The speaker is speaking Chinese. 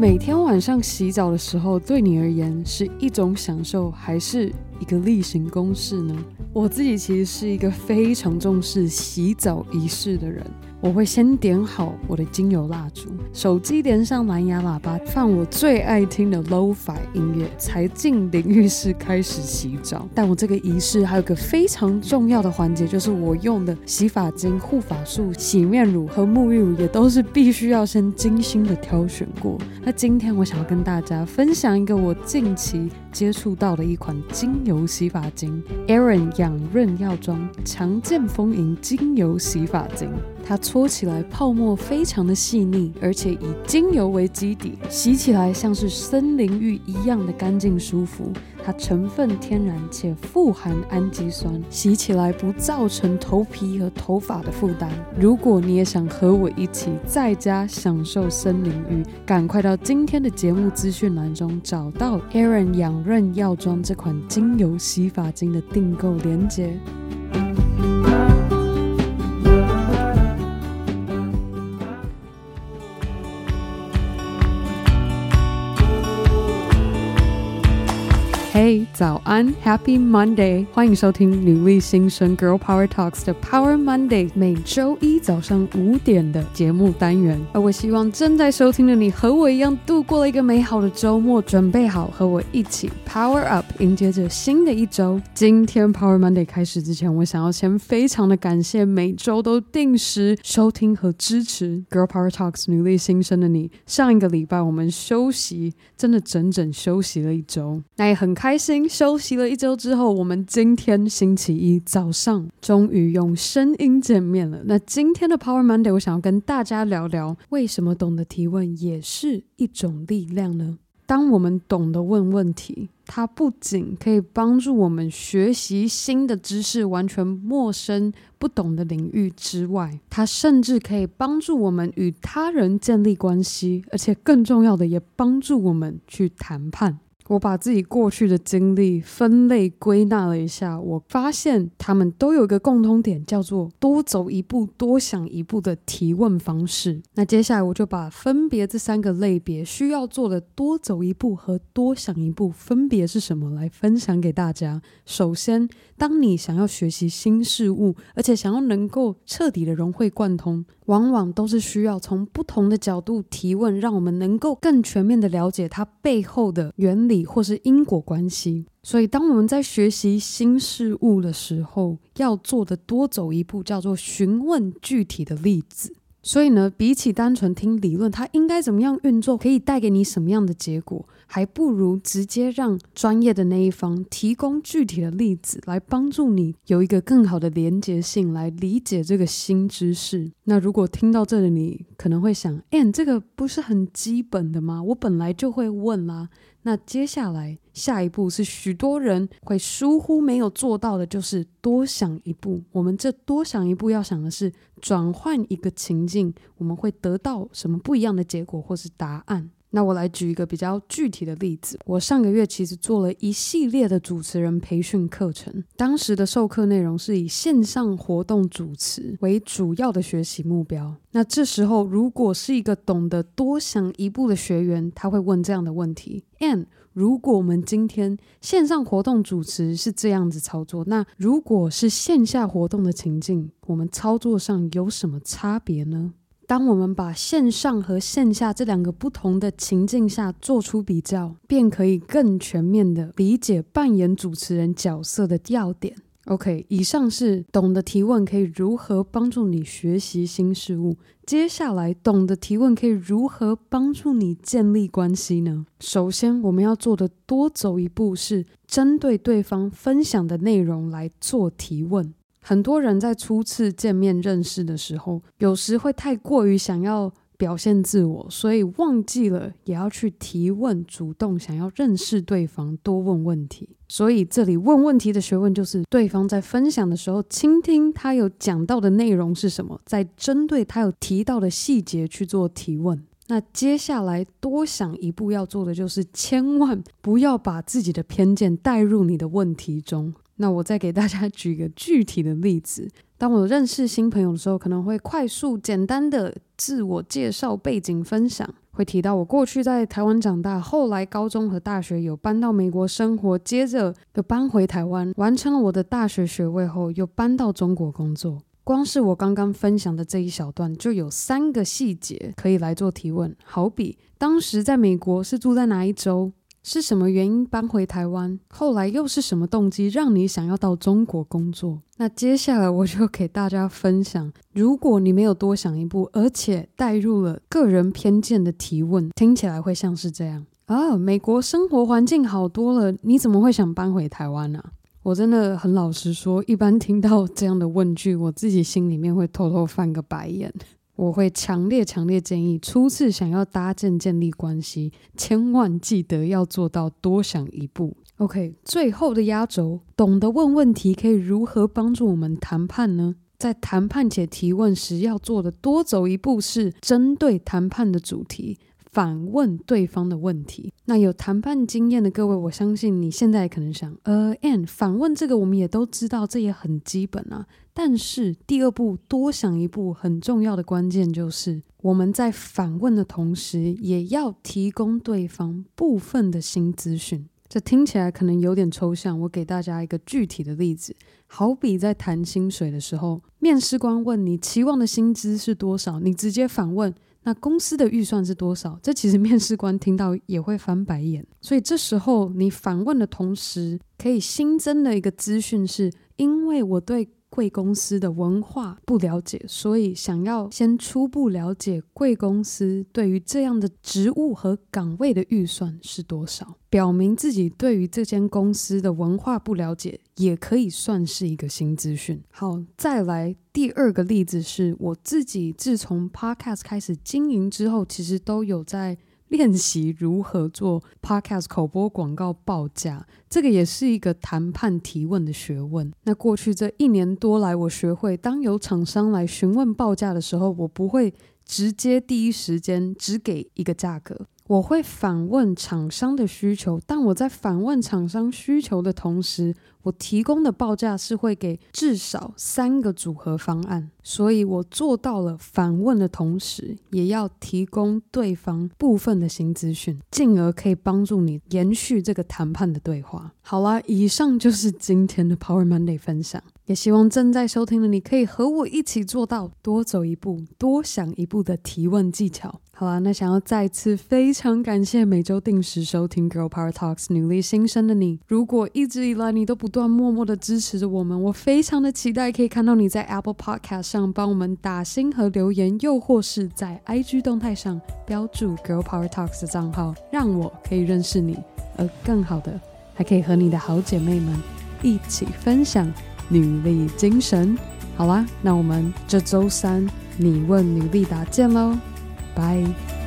每天晚上洗澡的时候，对你而言是一种享受，还是一个例行公事呢？我自己其实是一个非常重视洗澡仪式的人。我会先点好我的精油蜡烛，手机连上蓝牙喇叭，放我最爱听的 Lo-Fi 音乐，才进淋浴室开始洗澡。但我这个仪式还有个非常重要的环节，就是我用的洗发精、护发素、洗面乳和沐浴乳也都是必须要先精心的挑选过。那今天我想要跟大家分享一个我近期接触到的一款精油洗发精 ——Aaron 养润药妆强健丰盈精油洗发精。它搓起来泡沫非常的细腻，而且以精油为基底，洗起来像是森林浴一样的干净舒服。它成分天然且富含氨基酸，洗起来不造成头皮和头发的负担。如果你也想和我一起在家享受森林浴，赶快到今天的节目资讯栏中找到 Aaron 养润药妆这款精油洗发精的订购链接。Hey，，早安，Happy Monday！欢迎收听女力新生 Girl Power Talks 的 Power Monday，每周一早上五点的节目单元。而我希望正在收听的你和我一样度过了一个美好的周末，准备好和我一起 Power Up，迎接着新的一周。今天 Power Monday 开始之前，我想要先非常的感谢每周都定时收听和支持 Girl Power Talks 女力新生的你。上一个礼拜我们休息，真的整整休息了一周，那也很开。心休息了一周之后，我们今天星期一早上终于用声音见面了。那今天的 Power Monday，我想要跟大家聊聊，为什么懂得提问也是一种力量呢？当我们懂得问问题，它不仅可以帮助我们学习新的知识，完全陌生不懂的领域之外，它甚至可以帮助我们与他人建立关系，而且更重要的，也帮助我们去谈判。我把自己过去的经历分类归纳了一下，我发现他们都有一个共通点，叫做多走一步、多想一步的提问方式。那接下来我就把分别这三个类别需要做的多走一步和多想一步分别是什么来分享给大家。首先，当你想要学习新事物，而且想要能够彻底的融会贯通，往往都是需要从不同的角度提问，让我们能够更全面的了解它背后的原理或是因果关系。所以，当我们在学习新事物的时候，要做的多走一步，叫做询问具体的例子。所以呢，比起单纯听理论，它应该怎么样运作，可以带给你什么样的结果？还不如直接让专业的那一方提供具体的例子，来帮助你有一个更好的连结性，来理解这个新知识。那如果听到这里，你可能会想：“哎，这个不是很基本的吗？我本来就会问啦。”那接下来下一步是许多人会疏忽没有做到的，就是多想一步。我们这多想一步要想的是转换一个情境，我们会得到什么不一样的结果或是答案。那我来举一个比较具体的例子。我上个月其实做了一系列的主持人培训课程，当时的授课内容是以线上活动主持为主要的学习目标。那这时候，如果是一个懂得多想一步的学员，他会问这样的问题：And 如果我们今天线上活动主持是这样子操作，那如果是线下活动的情境，我们操作上有什么差别呢？当我们把线上和线下这两个不同的情境下做出比较，便可以更全面的理解扮演主持人角色的要点。OK，以上是懂得提问可以如何帮助你学习新事物。接下来，懂得提问可以如何帮助你建立关系呢？首先，我们要做的多走一步是针对对方分享的内容来做提问。很多人在初次见面认识的时候，有时会太过于想要表现自我，所以忘记了也要去提问，主动想要认识对方，多问问题。所以这里问问题的学问就是，对方在分享的时候，倾听他有讲到的内容是什么，再针对他有提到的细节去做提问。那接下来多想一步要做的就是，千万不要把自己的偏见带入你的问题中。那我再给大家举一个具体的例子。当我认识新朋友的时候，可能会快速简单的自我介绍、背景分享，会提到我过去在台湾长大，后来高中和大学有搬到美国生活，接着又搬回台湾，完成了我的大学学位后，又搬到中国工作。光是我刚刚分享的这一小段，就有三个细节可以来做提问，好比当时在美国是住在哪一州？是什么原因搬回台湾？后来又是什么动机让你想要到中国工作？那接下来我就给大家分享，如果你没有多想一步，而且带入了个人偏见的提问，听起来会像是这样啊，美国生活环境好多了，你怎么会想搬回台湾呢？我真的很老实说，一般听到这样的问句，我自己心里面会偷偷翻个白眼。我会强烈强烈建议，初次想要搭建建立关系，千万记得要做到多想一步。OK，最后的压轴，懂得问问题可以如何帮助我们谈判呢？在谈判且提问时要做的多走一步是针对谈判的主题。反问对方的问题。那有谈判经验的各位，我相信你现在可能想，呃反问这个我们也都知道，这也很基本啊。但是第二步多想一步，很重要的关键就是我们在反问的同时，也要提供对方部分的新资讯。这听起来可能有点抽象，我给大家一个具体的例子，好比在谈薪水的时候，面试官问你期望的薪资是多少，你直接反问。那公司的预算是多少？这其实面试官听到也会翻白眼。所以这时候你反问的同时，可以新增的一个资讯是，因为我对。贵公司的文化不了解，所以想要先初步了解贵公司对于这样的职务和岗位的预算是多少，表明自己对于这间公司的文化不了解，也可以算是一个新资讯。好，再来第二个例子是我自己自从 Podcast 开始经营之后，其实都有在。练习如何做 Podcast 口播广告报价，这个也是一个谈判提问的学问。那过去这一年多来，我学会当有厂商来询问报价的时候，我不会直接第一时间只给一个价格。我会反问厂商的需求，但我在反问厂商需求的同时，我提供的报价是会给至少三个组合方案。所以我做到了反问的同时，也要提供对方部分的新资讯，进而可以帮助你延续这个谈判的对话。好啦，以上就是今天的 Power Monday 分享。也希望正在收听的你可以和我一起做到多走一步、多想一步的提问技巧。好啦，那想要再次非常感谢每周定时收听 Girl Power Talks 女力新生的你。如果一直以来你都不断默默的支持着我们，我非常的期待可以看到你在 Apple Podcast 上帮我们打星和留言，又或是在 IG 动态上标注 Girl Power Talks 的账号，让我可以认识你，而更好的还可以和你的好姐妹们一起分享。女力精神，好啦，那我们这周三你问女力答见喽，拜。